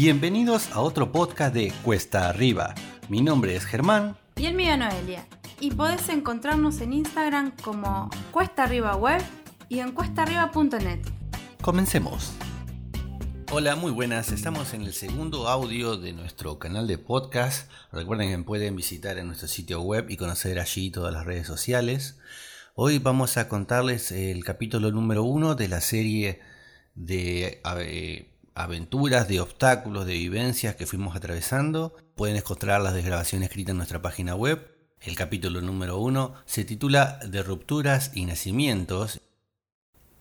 Bienvenidos a otro podcast de Cuesta Arriba. Mi nombre es Germán. Y el mío Noelia. Y podés encontrarnos en Instagram como Cuesta Arriba Web y en cuestaarriba.net. Comencemos. Hola, muy buenas. Estamos en el segundo audio de nuestro canal de podcast. Recuerden que pueden visitar en nuestro sitio web y conocer allí todas las redes sociales. Hoy vamos a contarles el capítulo número uno de la serie de eh, aventuras, de obstáculos, de vivencias que fuimos atravesando. Pueden encontrar las desgrabaciones escritas en nuestra página web. El capítulo número uno se titula De rupturas y nacimientos.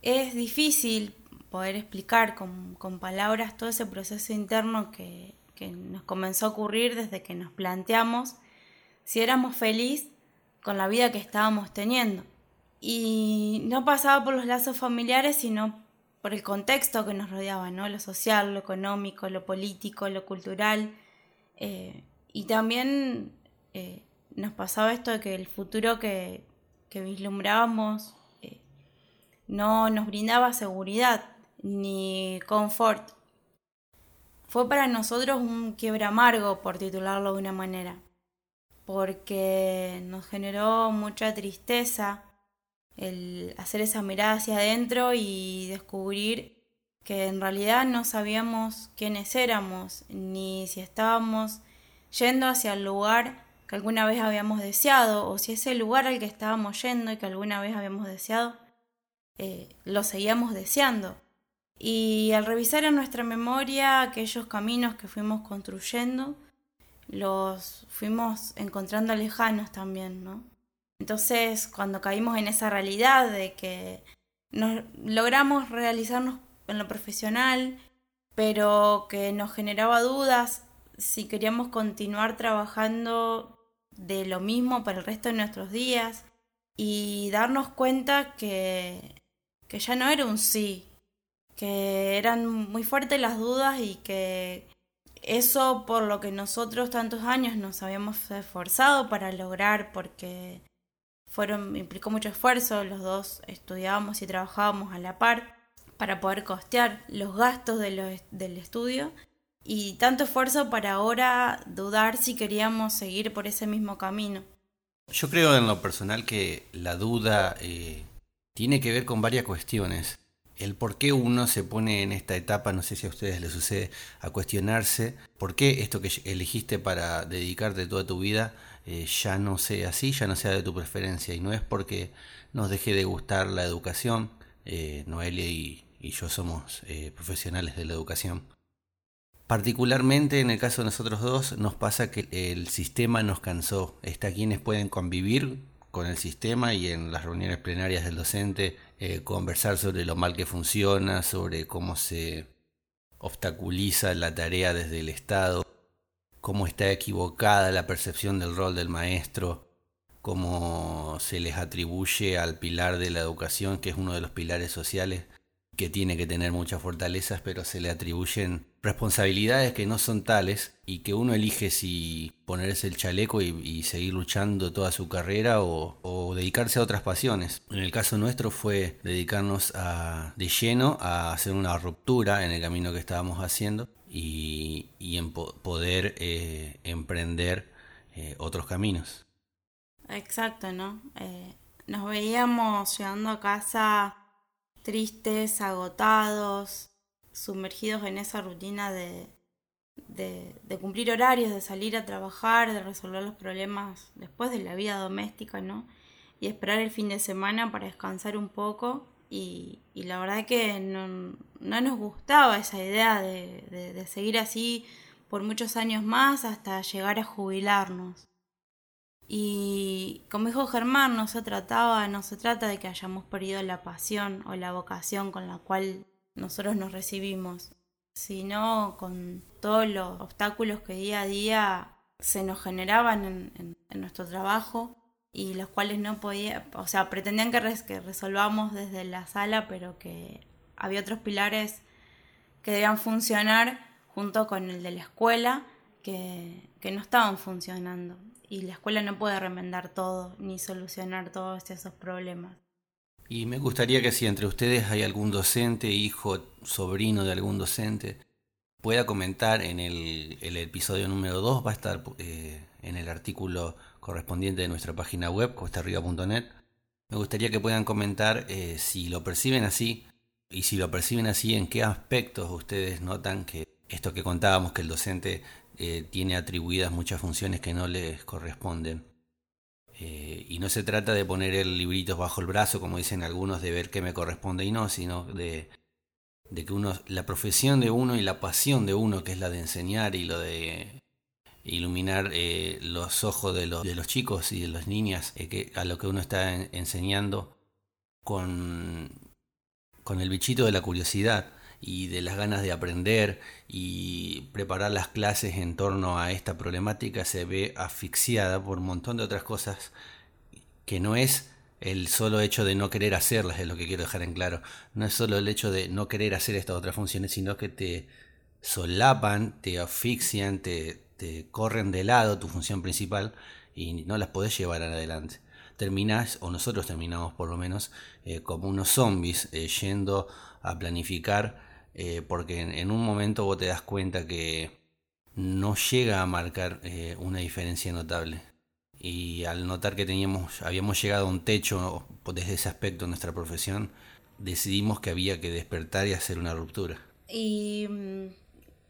Es difícil poder explicar con, palabras todo ese proceso interno que, nos comenzó a ocurrir desde que nos planteamos si éramos felices con la vida que estábamos teniendo. Y no pasaba por los lazos familiares, sino por el contexto que nos rodeaba, ¿no? Lo social, lo económico, lo político, lo cultural. Eh, y también eh, nos pasaba esto de que el futuro que, que vislumbrábamos eh, no nos brindaba seguridad ni confort. Fue para nosotros un quiebre amargo, por titularlo de una manera, porque nos generó mucha tristeza el hacer esa mirada hacia adentro y descubrir que en realidad no sabíamos quiénes éramos, ni si estábamos yendo hacia el lugar que alguna vez habíamos deseado, o si ese lugar al que estábamos yendo y que alguna vez habíamos deseado, eh, lo seguíamos deseando. Y al revisar en nuestra memoria aquellos caminos que fuimos construyendo, los fuimos encontrando lejanos también, ¿no? Entonces, cuando caímos en esa realidad de que nos logramos realizarnos en lo profesional, pero que nos generaba dudas si queríamos continuar trabajando de lo mismo para el resto de nuestros días y darnos cuenta que, que ya no era un sí, que eran muy fuertes las dudas y que eso por lo que nosotros tantos años nos habíamos esforzado para lograr porque fueron implicó mucho esfuerzo, los dos estudiábamos y trabajábamos a la par para poder costear los gastos de del estudio y tanto esfuerzo para ahora dudar si queríamos seguir por ese mismo camino. Yo creo en lo personal que la duda eh, tiene que ver con varias cuestiones el por qué uno se pone en esta etapa, no sé si a ustedes les sucede, a cuestionarse por qué esto que elegiste para dedicarte toda tu vida eh, ya no sea así, ya no sea de tu preferencia. Y no es porque nos deje de gustar la educación, eh, Noelia y, yo somos eh, profesionales de la educación. Particularmente en el caso de nosotros dos, nos pasa que el sistema nos cansó. Está quienes pueden convivir con el sistema y en las reuniones plenarias del docente eh, conversar sobre lo mal que funciona, sobre cómo se obstaculiza la tarea desde el Estado, cómo está equivocada la percepción del rol del maestro, cómo se les atribuye al pilar de la educación, que es uno de los pilares sociales, que tiene que tener muchas fortalezas, pero se le atribuyen responsabilidades que no son tales y que uno elige si ponerse el chaleco y, seguir luchando toda su carrera o, dedicarse a otras pasiones. En el caso nuestro fue dedicarnos a, de lleno a hacer una ruptura en el camino que estábamos haciendo y, en poder eh, emprender eh, otros caminos. Exacto, ¿no? Eh, nos veíamos llegando a casa tristes, agotados, sumergidos en esa rutina de, de, cumplir horarios, de salir a trabajar, de resolver los problemas después de la vida doméstica, ¿no? Y esperar el fin de semana para descansar un poco. Y, la verdad que no, no, nos gustaba esa idea de, de seguir así por muchos años más hasta llegar a jubilarnos. Y como dijo Germán, no se trataba, no se trata de que hayamos perdido la pasión o la vocación con la cual nosotros nos recibimos, sino con todos los obstáculos que día a día se nos generaban en, nuestro trabajo y los cuales no podía, o sea, pretendían que, que resolvamos desde la sala, pero que había otros pilares que debían funcionar junto con el de la escuela que, que no estaban funcionando y la escuela no puede remendar todo ni solucionar todos esos problemas. Y me gustaría que si entre ustedes hay algún docente, hijo, sobrino de algún docente, pueda comentar en el, episodio número 2, va a estar eh, en el artículo correspondiente de nuestra página web, costarriba.net. Me gustaría que puedan comentar eh, si lo perciben así y si lo perciben así, en qué aspectos ustedes notan que esto que contábamos, que el docente eh, tiene atribuidas muchas funciones que no les corresponden. Y no se trata de poner el librito bajo el brazo, como dicen algunos, de ver qué me corresponde y no, sino de de que uno, la profesión de uno y la pasión de uno, que es la de enseñar y lo de iluminar eh, los ojos de los, de los chicos y de las niñas eh, que, a lo que uno está enseñando con, con el bichito de la curiosidad y de las ganas de aprender y preparar las clases en torno a esta problemática se ve asfixiada por un montón de otras cosas que no es el solo hecho de no querer hacerlas es lo que quiero dejar en claro. No es solo el hecho de no querer hacer estas otras funciones, sino que te solapan, te asfixian, te, te corren de lado tu función principal y no las podés llevar adelante. Terminás, o nosotros terminamos por lo menos, eh, como unos zombies eh, yendo a planificar, eh, porque en, un momento vos te das cuenta que no llega a marcar una diferencia notable. Y al notar que teníamos, habíamos llegado a un techo desde ese aspecto en nuestra profesión, decidimos que había que despertar y hacer una ruptura. Y mm,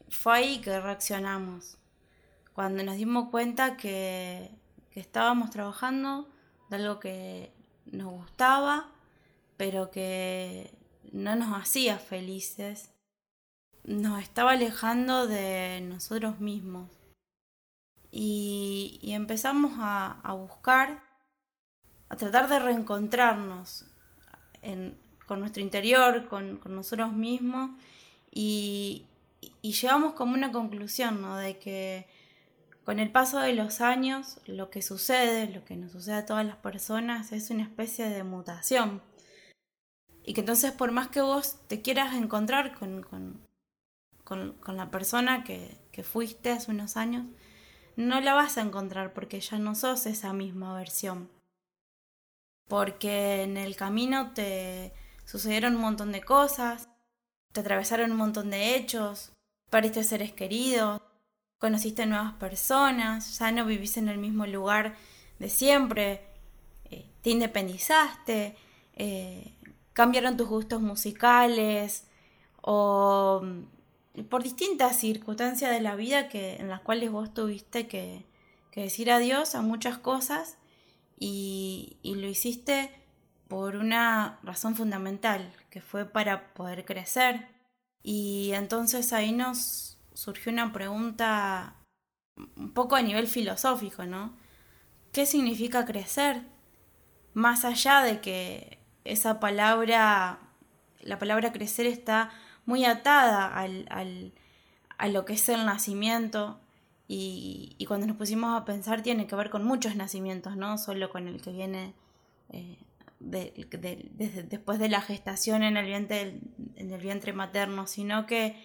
fue ahí que reaccionamos, cuando nos dimos cuenta que, que estábamos trabajando de algo que nos gustaba, pero que no nos hacía felices, nos estaba alejando de nosotros mismos y, empezamos a, buscar, a tratar de reencontrarnos con nuestro interior, con, nosotros mismos y, llegamos como una conclusión, ¿no? De que con el paso de los años lo que sucede, lo que nos sucede a todas las personas es una especie de mutación. Y que entonces por más que vos te quieras encontrar con, la persona que, fuiste hace unos años, no la vas a encontrar porque ya no sos esa misma versión. Porque en el camino te sucedieron un montón de cosas, te atravesaron un montón de hechos, pariste seres queridos, conociste nuevas personas, ya no vivís en el mismo lugar de siempre, eh, te independizaste, eh, cambiaron tus gustos musicales o por distintas circunstancias de la vida que, en las cuales vos tuviste que, decir adiós a muchas cosas y, lo hiciste por una razón fundamental, que fue para poder crecer. Y entonces ahí nos surgió una pregunta un poco a nivel filosófico, ¿no? ¿Qué significa crecer? Más allá de que esa palabra, la palabra crecer está muy atada al, a lo que es el nacimiento. Y, cuando nos pusimos a pensar tiene que ver con muchos nacimientos, no solo con el que viene eh, después de la gestación en el, vientre, en el vientre materno, sino que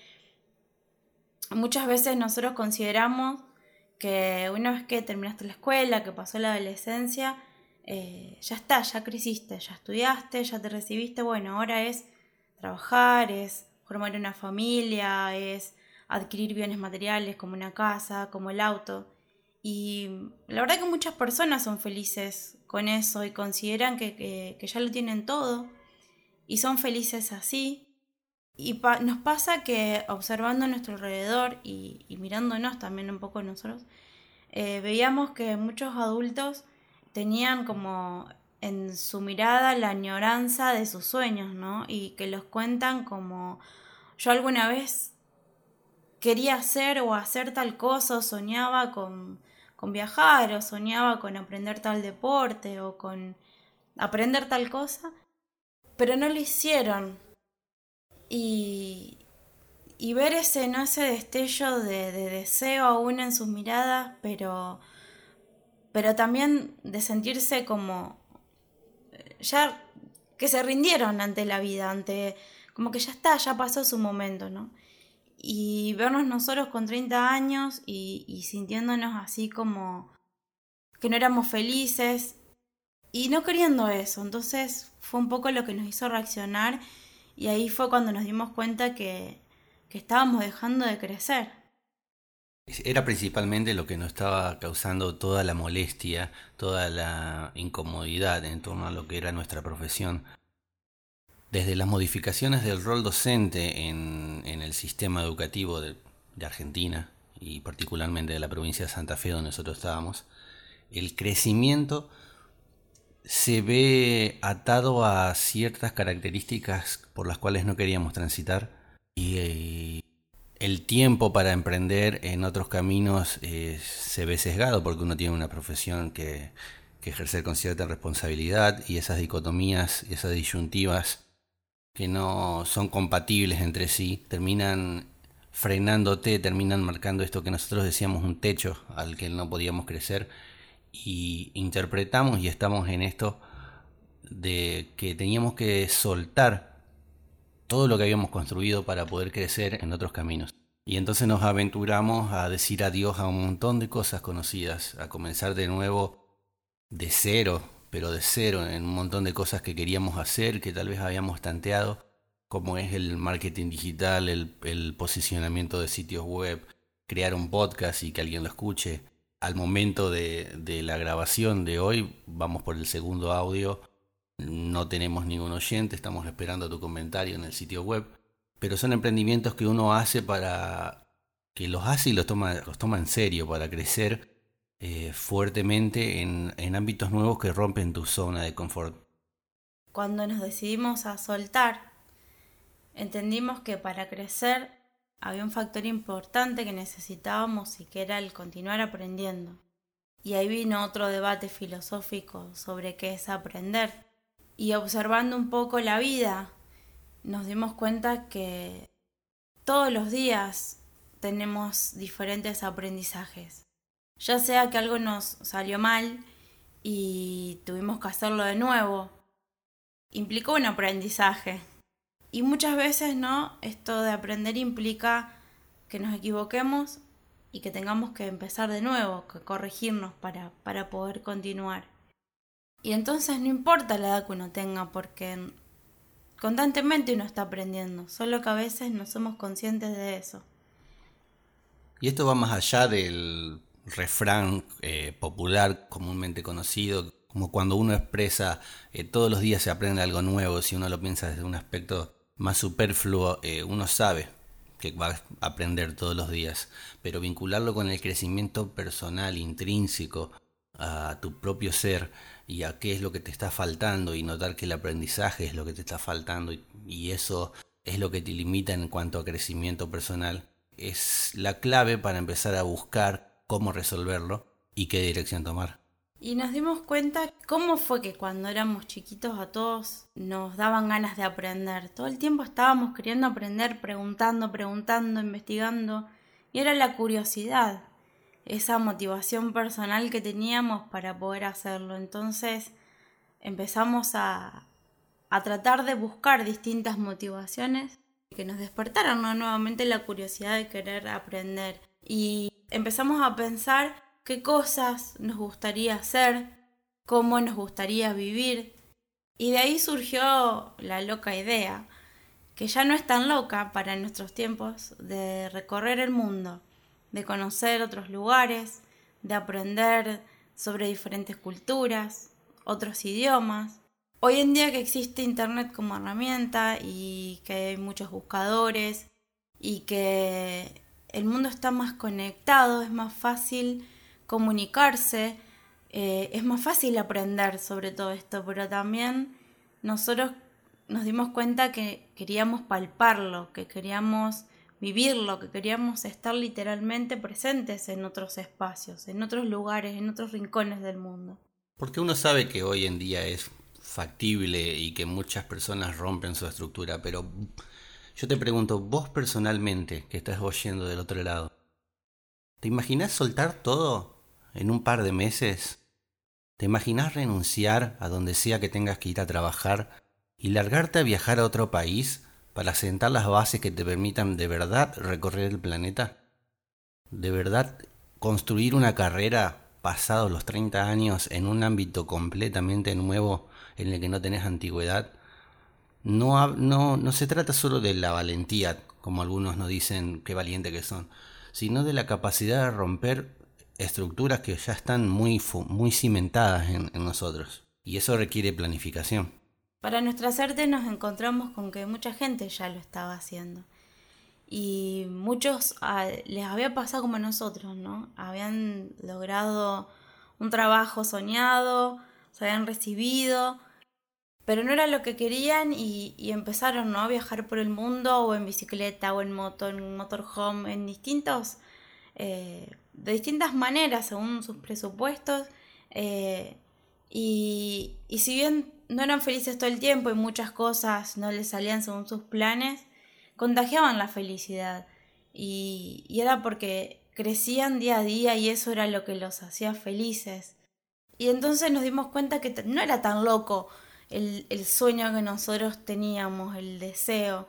muchas veces nosotros consideramos que una vez que terminaste la escuela, que pasó la adolescencia, eh, ya está, ya creciste, ya estudiaste, ya te recibiste, bueno, ahora es trabajar, es formar una familia, es adquirir bienes materiales como una casa, como el auto. Y la verdad que muchas personas son felices con eso y consideran que, ya lo tienen todo y son felices así. Y nos pasa que observando a nuestro alrededor y, mirándonos también un poco nosotros, eh, veíamos que muchos adultos tenían como en su mirada la añoranza de sus sueños, ¿no? Y que los cuentan como yo alguna vez quería hacer o hacer tal cosa, o soñaba con, con viajar, o soñaba con aprender tal deporte, o con aprender tal cosa, pero no lo hicieron. Y, y ver ese, no ese destello de, de, deseo aún en sus miradas, pero, pero también de sentirse como ya que se rindieron ante la vida, ante como que ya está, ya pasó su momento, ¿no? Y vernos nosotros con 30 años y, sintiéndonos así como que no éramos felices y no queriendo eso. Entonces fue un poco lo que nos hizo reaccionar y ahí fue cuando nos dimos cuenta que, que estábamos dejando de crecer. Era principalmente lo que nos estaba causando toda la molestia, toda la incomodidad en torno a lo que era nuestra profesión. Desde las modificaciones del rol docente en, el sistema educativo de, de Argentina y particularmente de la provincia de Santa Fe donde nosotros estábamos, el crecimiento se ve atado a ciertas características por las cuales no queríamos transitar y eh, el tiempo para emprender en otros caminos eh, se ve sesgado porque uno tiene una profesión que, ejercer con cierta responsabilidad y esas dicotomías, esas disyuntivas que no son compatibles entre sí, terminan frenándote, terminan marcando esto que nosotros decíamos un techo al que no podíamos crecer. Y interpretamos y estamos en esto de que teníamos que soltar todo lo que habíamos construido para poder crecer en otros caminos. Y entonces nos aventuramos a decir adiós a un montón de cosas conocidas, a comenzar de nuevo de cero, pero de cero en un montón de cosas que queríamos hacer, que tal vez habíamos tanteado, como es el marketing digital, el, posicionamiento de sitios web, crear un podcast y que alguien lo escuche, al momento de, la grabación de hoy, vamos por el segundo audio, no tenemos ningún oyente, estamos esperando tu comentario en el sitio web, pero son emprendimientos que uno hace para que los hace y los toma, los toma en serio, para crecer eh, fuertemente en, en ámbitos nuevos que rompen tu zona de confort. Cuando nos decidimos a soltar, entendimos que para crecer había un factor importante que necesitábamos y que era el continuar aprendiendo. Y ahí vino otro debate filosófico sobre qué es aprender. Y observando un poco la vida, nos dimos cuenta que todos los días tenemos diferentes aprendizajes. Ya sea que algo nos salió mal y tuvimos que hacerlo de nuevo, implicó un aprendizaje. Y muchas veces, ¿no? Esto de aprender implica que nos equivoquemos y que tengamos que empezar de nuevo, que corregirnos para, para poder continuar. Y entonces no importa la edad que uno tenga, porque constantemente uno está aprendiendo, solo que a veces no somos conscientes de eso. Y esto va más allá del refrán eh, popular comúnmente conocido, como cuando uno expresa eh, todos los días se aprende algo nuevo, si uno lo piensa desde un aspecto más superfluo, eh, uno sabe que va a aprender todos los días, pero vincularlo con el crecimiento personal, intrínseco, a tu propio ser y a qué es lo que te está faltando y notar que el aprendizaje es lo que te está faltando y, eso es lo que te limita en cuanto a crecimiento personal, es la clave para empezar a buscar cómo resolverlo y qué dirección tomar. Y nos dimos cuenta cómo fue que cuando éramos chiquitos a todos nos daban ganas de aprender. Todo el tiempo estábamos queriendo aprender, preguntando, preguntando, investigando. Y era la curiosidad, esa motivación personal que teníamos para poder hacerlo. Entonces empezamos a, a tratar de buscar distintas motivaciones que nos despertaran nuevamente la curiosidad de querer aprender. Y empezamos a pensar qué cosas nos gustaría hacer, cómo nos gustaría vivir. Y de ahí surgió la loca idea, que ya no es tan loca para nuestros tiempos, de recorrer el mundo, de conocer otros lugares, de aprender sobre diferentes culturas, otros idiomas. Hoy en día que existe Internet como herramienta y que hay muchos buscadores y que el mundo está más conectado, es más fácil comunicarse, eh, es más fácil aprender sobre todo esto, pero también nosotros nos dimos cuenta que queríamos palparlo, que queríamos vivirlo, que queríamos estar literalmente presentes en otros espacios, en otros lugares, en otros rincones del mundo. Porque uno sabe que hoy en día es factible y que muchas personas rompen su estructura, pero yo te pregunto, vos personalmente que estás oyendo del otro lado, ¿te imaginas soltar todo en un par de meses? ¿Te imaginas renunciar a donde sea que tengas que ir a trabajar y largarte a viajar a otro país para sentar las bases que te permitan de verdad recorrer el planeta? ¿De verdad construir una carrera pasados los 30 años en un ámbito completamente nuevo en el que no tenés antigüedad? No, no, no se trata solo de la valentía, como algunos nos dicen qué valiente que son, sino de la capacidad de romper estructuras que ya están muy, muy cimentadas en, nosotros. Y eso requiere planificación. Para nuestra suerte nos encontramos con que mucha gente ya lo estaba haciendo. Y muchos ah, les había pasado como a nosotros, ¿no? Habían logrado un trabajo soñado, se habían recibido, pero no era lo que querían y, empezaron ¿no? a viajar por el mundo o en bicicleta o en moto, en motorhome, en distintos, eh, de distintas maneras según sus presupuestos. Eh, y, y, si bien no eran felices todo el tiempo y muchas cosas no les salían según sus planes, contagiaban la felicidad. Y, era porque crecían día a día y eso era lo que los hacía felices. Y entonces nos dimos cuenta que no era tan loco el, el sueño que nosotros teníamos, el deseo,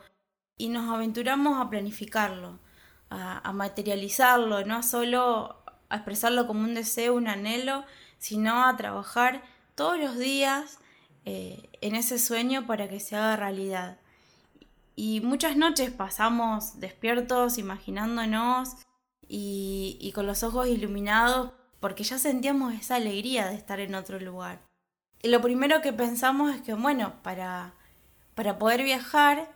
y nos aventuramos a planificarlo, a, materializarlo, no solo a expresarlo como un deseo, un anhelo, sino a trabajar todos los días eh, en ese sueño para que se haga realidad. Y muchas noches pasamos despiertos, imaginándonos y, y con los ojos iluminados porque ya sentíamos esa alegría de estar en otro lugar lo primero que pensamos es que, bueno, para, para poder viajar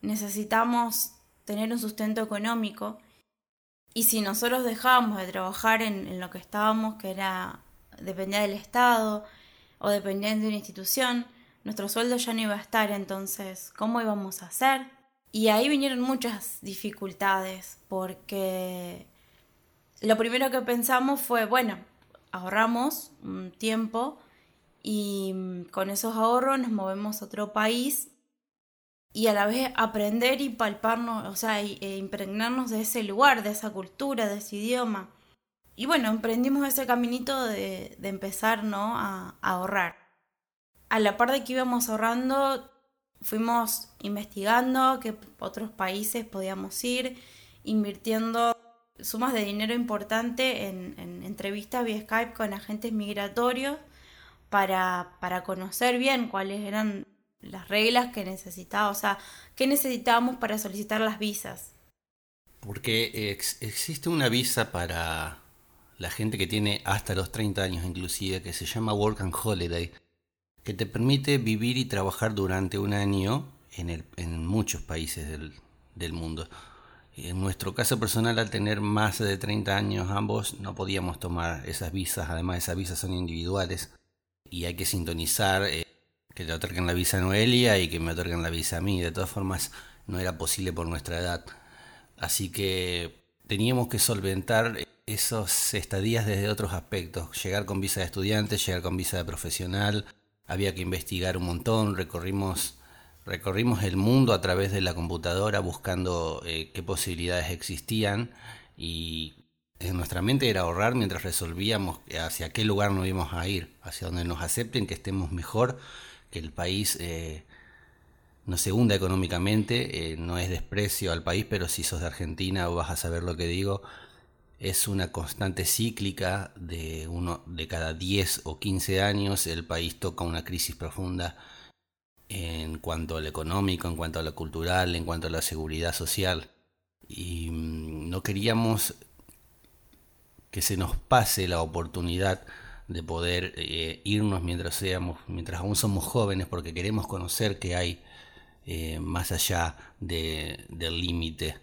necesitamos tener un sustento económico y si nosotros dejábamos de trabajar en, lo que estábamos, que era dependía del Estado o dependía de una institución, nuestro sueldo ya no iba a estar, entonces, ¿cómo íbamos a hacer? Y ahí vinieron muchas dificultades, porque lo primero que pensamos fue, bueno, ahorramos un tiempo y mm, con esos ahorros nos movemos a otro país y a la vez aprender y palparnos, o sea, e impregnarnos de ese lugar, de esa cultura, de ese idioma. Y bueno, emprendimos ese caminito de, de empezar ¿no? a, ahorrar. A la par de que íbamos ahorrando, fuimos investigando qué otros países podíamos ir, invirtiendo sumas de dinero importante en, en entrevistas vía Skype con agentes migratorios para, para conocer bien cuáles eran las reglas que necesitaba, o sea, qué necesitábamos para solicitar las visas. Porque existe una visa para la gente que tiene hasta los 30 años inclusive, que se llama Work and Holiday, que te permite vivir y trabajar durante un año en, muchos países del, del mundo. En nuestro caso personal, al tener más de 30 años ambos, no podíamos tomar esas visas, además esas visas son individuales y hay que sintonizar eh, que le otorguen la visa a Noelia y que me otorguen la visa a mí. De todas formas, no era posible por nuestra edad. Así que teníamos que solventar esos estadías desde otros aspectos. Llegar con visa de estudiante, llegar con visa de profesional. Había que investigar un montón. Recorrimos, recorrimos el mundo a través de la computadora buscando eh, qué posibilidades existían y en nuestra mente era ahorrar mientras resolvíamos hacia qué lugar nos íbamos a ir, hacia donde nos acepten, que estemos mejor, que el país eh, no se hunda económicamente, eh, no es desprecio al país, pero si sos de Argentina vas a saber lo que digo, es una constante cíclica de uno de cada 10 o 15 años el país toca una crisis profunda en cuanto a lo económico, en cuanto a lo cultural, en cuanto a la seguridad social. Y mm, no queríamos que se nos pase la oportunidad de poder eh, irnos mientras seamos, mientras aún somos jóvenes, porque queremos conocer qué hay eh, más allá de, del límite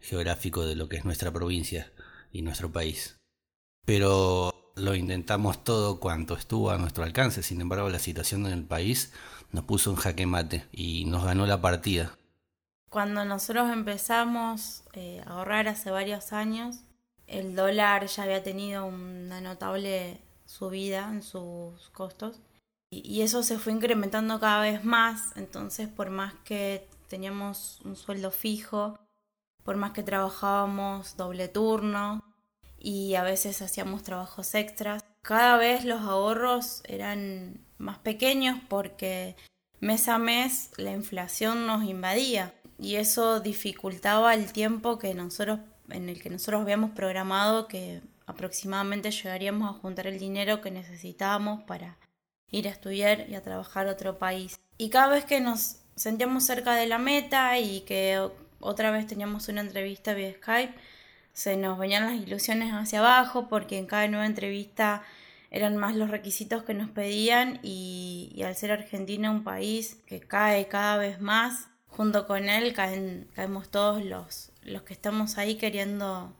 geográfico de lo que es nuestra provincia y nuestro país. Pero lo intentamos todo cuanto estuvo a nuestro alcance, sin embargo la situación en el país nos puso un jaque mate y nos ganó la partida. Cuando nosotros empezamos eh, a ahorrar hace varios años, el dólar ya había tenido una notable subida en sus costos y, eso se fue incrementando cada vez más, entonces por más que teníamos un sueldo fijo, por más que trabajábamos doble turno y a veces hacíamos trabajos extras, cada vez los ahorros eran más pequeños porque mes a mes la inflación nos invadía y eso dificultaba el tiempo que nosotros en el que nosotros habíamos programado que aproximadamente llegaríamos a juntar el dinero que necesitábamos para ir a estudiar y a trabajar a otro país. Y cada vez que nos sentíamos cerca de la meta y que otra vez teníamos una entrevista vía Skype, se nos venían las ilusiones hacia abajo porque en cada nueva entrevista eran más los requisitos que nos pedían y, al ser Argentina un país que cae cada vez más, junto con él caen, caemos todos los, los que estamos ahí queriendo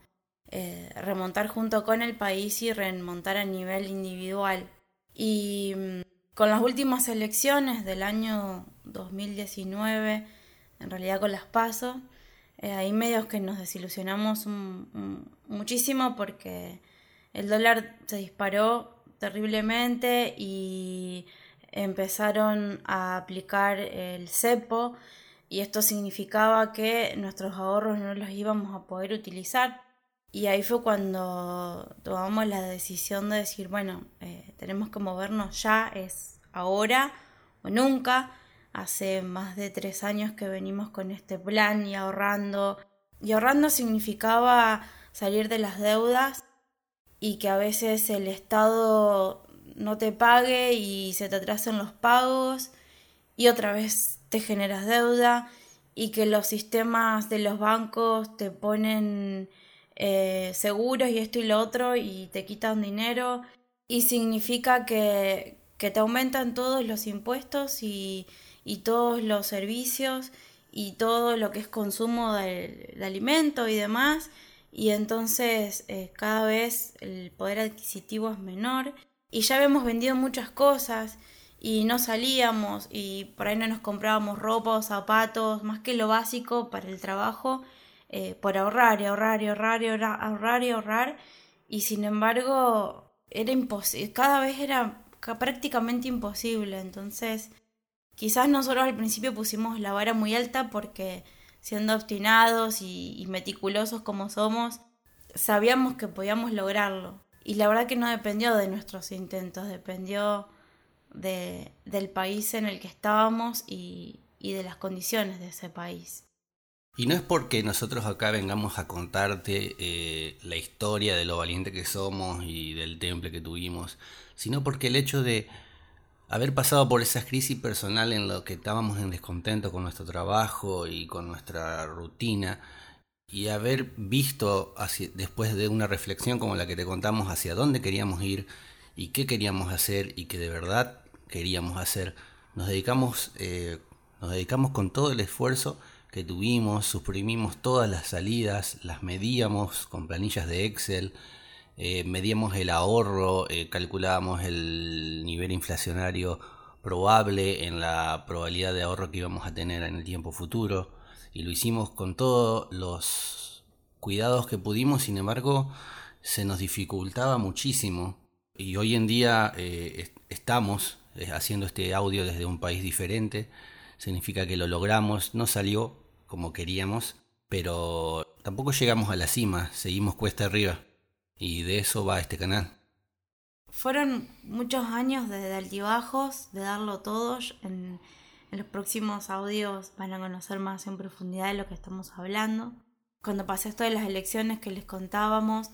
eh, remontar junto con el país y remontar a nivel individual. Y mm, con las últimas elecciones del año 2019, en realidad con las pasos, eh, hay medios que nos desilusionamos muchísimo porque el dólar se disparó terriblemente y empezaron a aplicar el cepo y esto significaba que nuestros ahorros no los íbamos a poder utilizar. Y ahí fue cuando tomamos la decisión de decir, bueno, eh, tenemos que movernos ya, es ahora o nunca. Hace más de tres años que venimos con este plan y ahorrando. Y ahorrando significaba salir de las deudas y que a veces el Estado no te pague y se te atrasen los pagos y otra vez te generas deuda y que los sistemas de los bancos te ponen eh, seguros y esto y lo otro y te quitan dinero y significa que, que te aumentan todos los impuestos y, y, todos los servicios y todo lo que es consumo de, alimento y demás. Y entonces eh, cada vez el poder adquisitivo es menor. Y ya habíamos vendido muchas cosas y no salíamos y por ahí no nos comprábamos ropa o zapatos, más que lo básico para el trabajo eh, por ahorrar y ahorrar y ahorrar y ahorrar y ahorrar. Y sin embargo era imposible, cada vez era prácticamente imposible, entonces quizás nosotros al principio pusimos la vara muy alta porque siendo obstinados y, meticulosos como somos, sabíamos que podíamos lograrlo. Y la verdad que no dependió de nuestros intentos, dependió de, del país en el que estábamos y de las condiciones de ese país. Y no es porque nosotros acá vengamos a contarte eh, la historia de lo valiente que somos y del temple que tuvimos, sino porque el hecho de haber pasado por esa crisis personal en lo que estábamos en descontento con nuestro trabajo y con nuestra rutina, y haber visto después de una reflexión como la que te contamos hacia dónde queríamos ir y qué queríamos hacer y que de verdad queríamos hacer, nos dedicamos, eh, nos dedicamos con todo el esfuerzo que tuvimos, suprimimos todas las salidas, las medíamos con planillas de Excel, eh, medíamos el ahorro, eh, calculábamos el nivel inflacionario probable en la probabilidad de ahorro que íbamos a tener en el tiempo futuro y lo hicimos con todos los cuidados que pudimos, sin embargo se nos dificultaba muchísimo y hoy en día eh, estamos haciendo este audio desde un país diferente, significa que lo logramos, no salió como queríamos, pero tampoco llegamos a la cima, seguimos cuesta arriba. Y de eso va este canal. Fueron muchos años de altibajos, de darlo todo. En, en los próximos audios van a conocer más en profundidad de lo que estamos hablando. Cuando pasé esto de las elecciones que les contábamos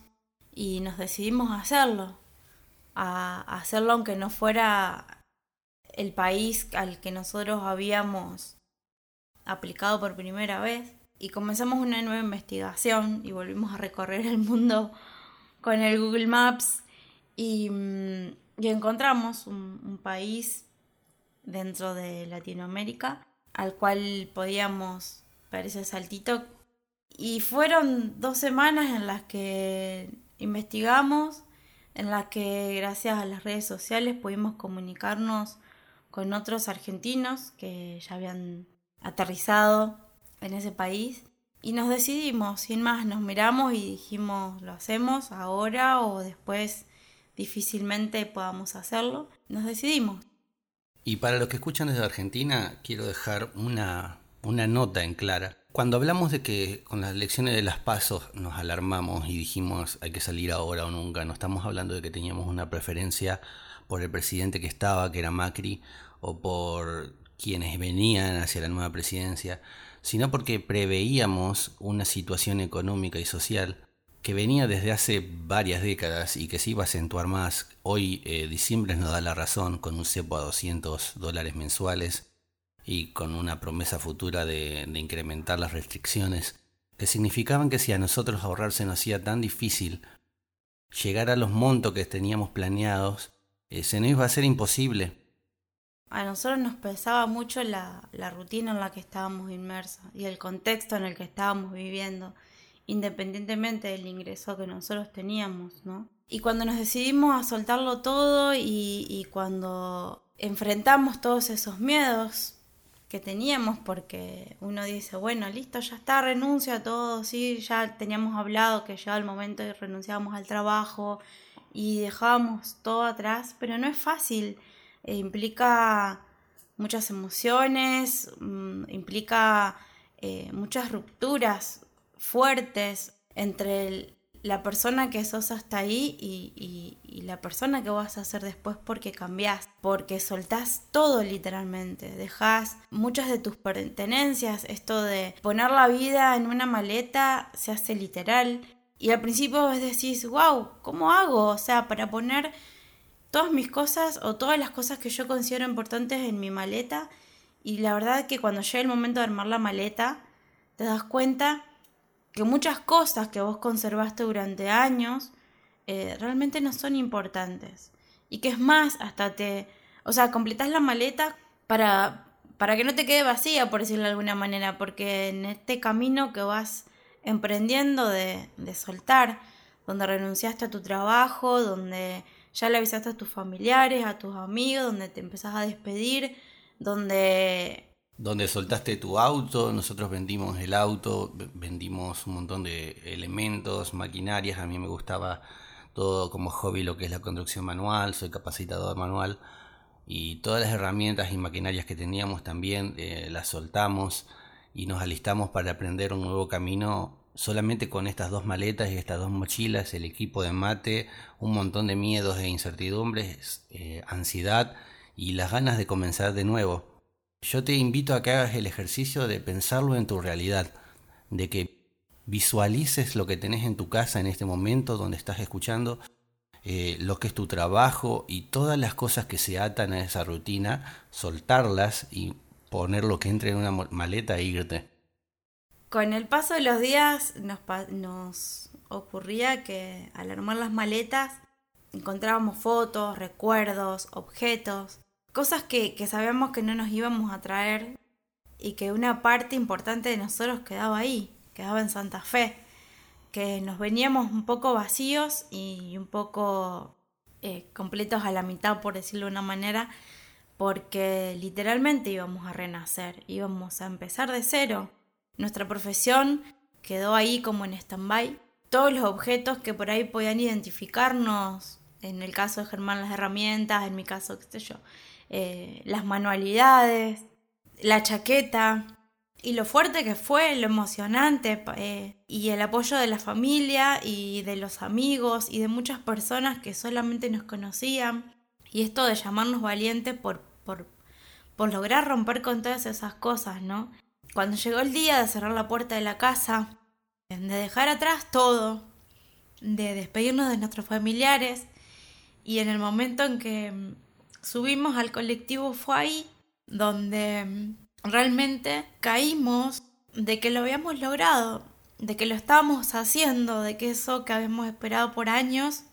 y nos decidimos a hacerlo, a hacerlo aunque no fuera el país al que nosotros habíamos aplicado por primera vez y comenzamos una nueva investigación y volvimos a recorrer el mundo con el Google Maps y, mm, encontramos un, país dentro de Latinoamérica al cual podíamos ese saltito. Y fueron dos semanas en las que investigamos, en las que gracias a las redes sociales pudimos comunicarnos con otros argentinos que ya habían aterrizado en ese país y nos decidimos, sin más, nos miramos y dijimos, lo hacemos ahora o después difícilmente podamos hacerlo. Nos decidimos. Y para los que escuchan desde Argentina, quiero dejar una, una nota en clara. Cuando hablamos de que con las elecciones de las pasos nos alarmamos y dijimos hay que salir ahora o nunca, no estamos hablando de que teníamos una preferencia por el presidente que estaba, que era Macri, o por quienes venían hacia la nueva presidencia, sino porque preveíamos una situación económica y social que venía desde hace varias décadas y que se iba a acentuar más. Hoy eh, diciembre nos da la razón con un cepo a 200 dólares mensuales y con una promesa futura de, incrementar las restricciones, que significaban que si a nosotros ahorrar se nos hacía tan difícil llegar a los montos que teníamos planeados, eh, se nos iba a ser imposible. A nosotros nos pesaba mucho la, la rutina en la que estábamos inmersos y el contexto en el que estábamos viviendo, independientemente del ingreso que nosotros teníamos, ¿no? Y cuando nos decidimos a soltarlo todo y, y cuando enfrentamos todos esos miedos que teníamos porque uno dice, bueno, listo, ya está, renuncia a todo, sí, ya teníamos hablado que llegaba el momento de renunciábamos al trabajo y dejábamos todo atrás, pero no es fácil, eh, implica muchas emociones, mm, implica eh, muchas rupturas fuertes entre la persona que sos hasta ahí y, la persona que vas a ser después porque cambiás, porque soltás todo literalmente, dejás muchas de tus pertenencias, esto de poner la vida en una maleta se hace literal y al principio vos decís, wow, ¿cómo hago? O sea, para poner todas mis cosas o todas las cosas que yo considero importantes en mi maleta y la verdad que cuando llega el momento de armar la maleta, te das cuenta que muchas cosas que vos conservaste durante años eh, realmente no son importantes. Y que es más, hasta te... O sea, completas la maleta para, para que no te quede vacía, por decirlo de alguna manera, porque en este camino que vas emprendiendo de, de soltar, donde renunciaste a tu trabajo, donde ya le avisaste a tus familiares, a tus amigos, donde te empezás a despedir, donde donde soltaste tu auto, nosotros vendimos el auto, vendimos un montón de elementos, maquinarias, a mí me gustaba todo como hobby lo que es la construcción manual, soy capacitador manual y todas las herramientas y maquinarias que teníamos también eh, las soltamos y nos alistamos para aprender un nuevo camino solamente con estas dos maletas y estas dos mochilas, el equipo de mate, un montón de miedos e incertidumbres, eh, ansiedad y las ganas de comenzar de nuevo. Yo te invito a que hagas el ejercicio de pensarlo en tu realidad, de que visualices lo que tenés en tu casa en este momento donde estás escuchando, eh, lo que es tu trabajo y todas las cosas que se atan a esa rutina, soltarlas y poner lo que entre en una maleta e irte. Con el paso de los días nos, nos ocurría que al armar las maletas encontrábamos fotos, recuerdos, objetos cosas que, que sabíamos que no nos íbamos a traer y que una parte importante de nosotros quedaba ahí, quedaba en Santa Fe, que nos veníamos un poco vacíos y un poco eh, completos a la mitad, por decirlo de una manera, porque literalmente íbamos a renacer, íbamos a empezar de cero. Nuestra profesión quedó ahí como en stand-by. Todos los objetos que por ahí podían identificarnos, en el caso de Germán las herramientas, en mi caso, qué sé yo, eh, las manualidades, la chaqueta y lo fuerte que fue, lo emocionante eh, y el apoyo de la familia y de los amigos y de muchas personas que solamente nos conocían y esto de llamarnos valientes por, por, por lograr romper con todas esas cosas, ¿no? Cuando llegó el día de cerrar la puerta de la casa, de dejar atrás todo, de despedirnos de nuestros familiares y en el momento en que subimos al colectivo fue ahí donde mm, realmente caímos de que lo habíamos logrado, de que lo estábamos haciendo, de que eso que habíamos esperado por años,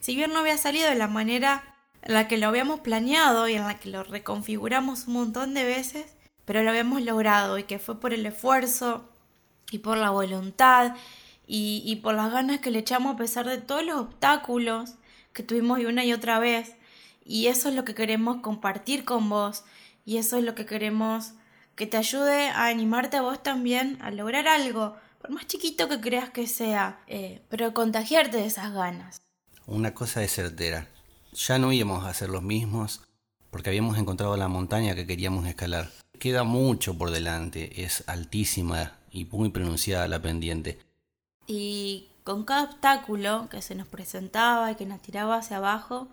si bien no había salido de la manera en la que lo habíamos planeado y en la que lo reconfiguramos un montón de veces, pero lo habíamos logrado y que fue por el esfuerzo y por la voluntad y, y por las ganas que le echamos a pesar de todos los obstáculos que tuvimos una y otra vez y eso es lo que queremos compartir con vos. Y eso es lo que queremos que te ayude a animarte a vos también a lograr algo, por más chiquito que creas que sea, eh, pero contagiarte de esas ganas. Una cosa es certera, ya no íbamos a hacer los mismos porque habíamos encontrado la montaña que queríamos escalar. Queda mucho por delante, es altísima y muy pronunciada la pendiente. Y con cada obstáculo que se nos presentaba y que nos tiraba hacia abajo,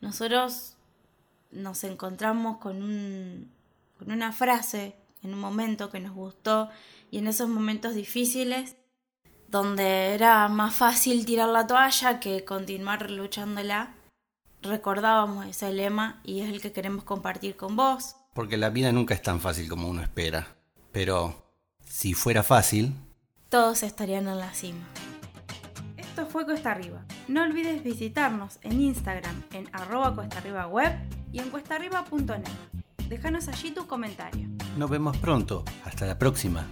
nosotros nos encontramos con, un, con una frase en un momento que nos gustó y en esos momentos difíciles donde era más fácil tirar la toalla que continuar luchándola, recordábamos ese lema y es el que queremos compartir con vos. Porque la vida nunca es tan fácil como uno espera. Pero si fuera fácil... Todos estarían en la cima. Esto fue Cuesta Arriba. No olvides visitarnos en Instagram en arroba cuesta arriba web y en cuestaarriba.net. Déjanos allí tu comentario. Nos vemos pronto. Hasta la próxima.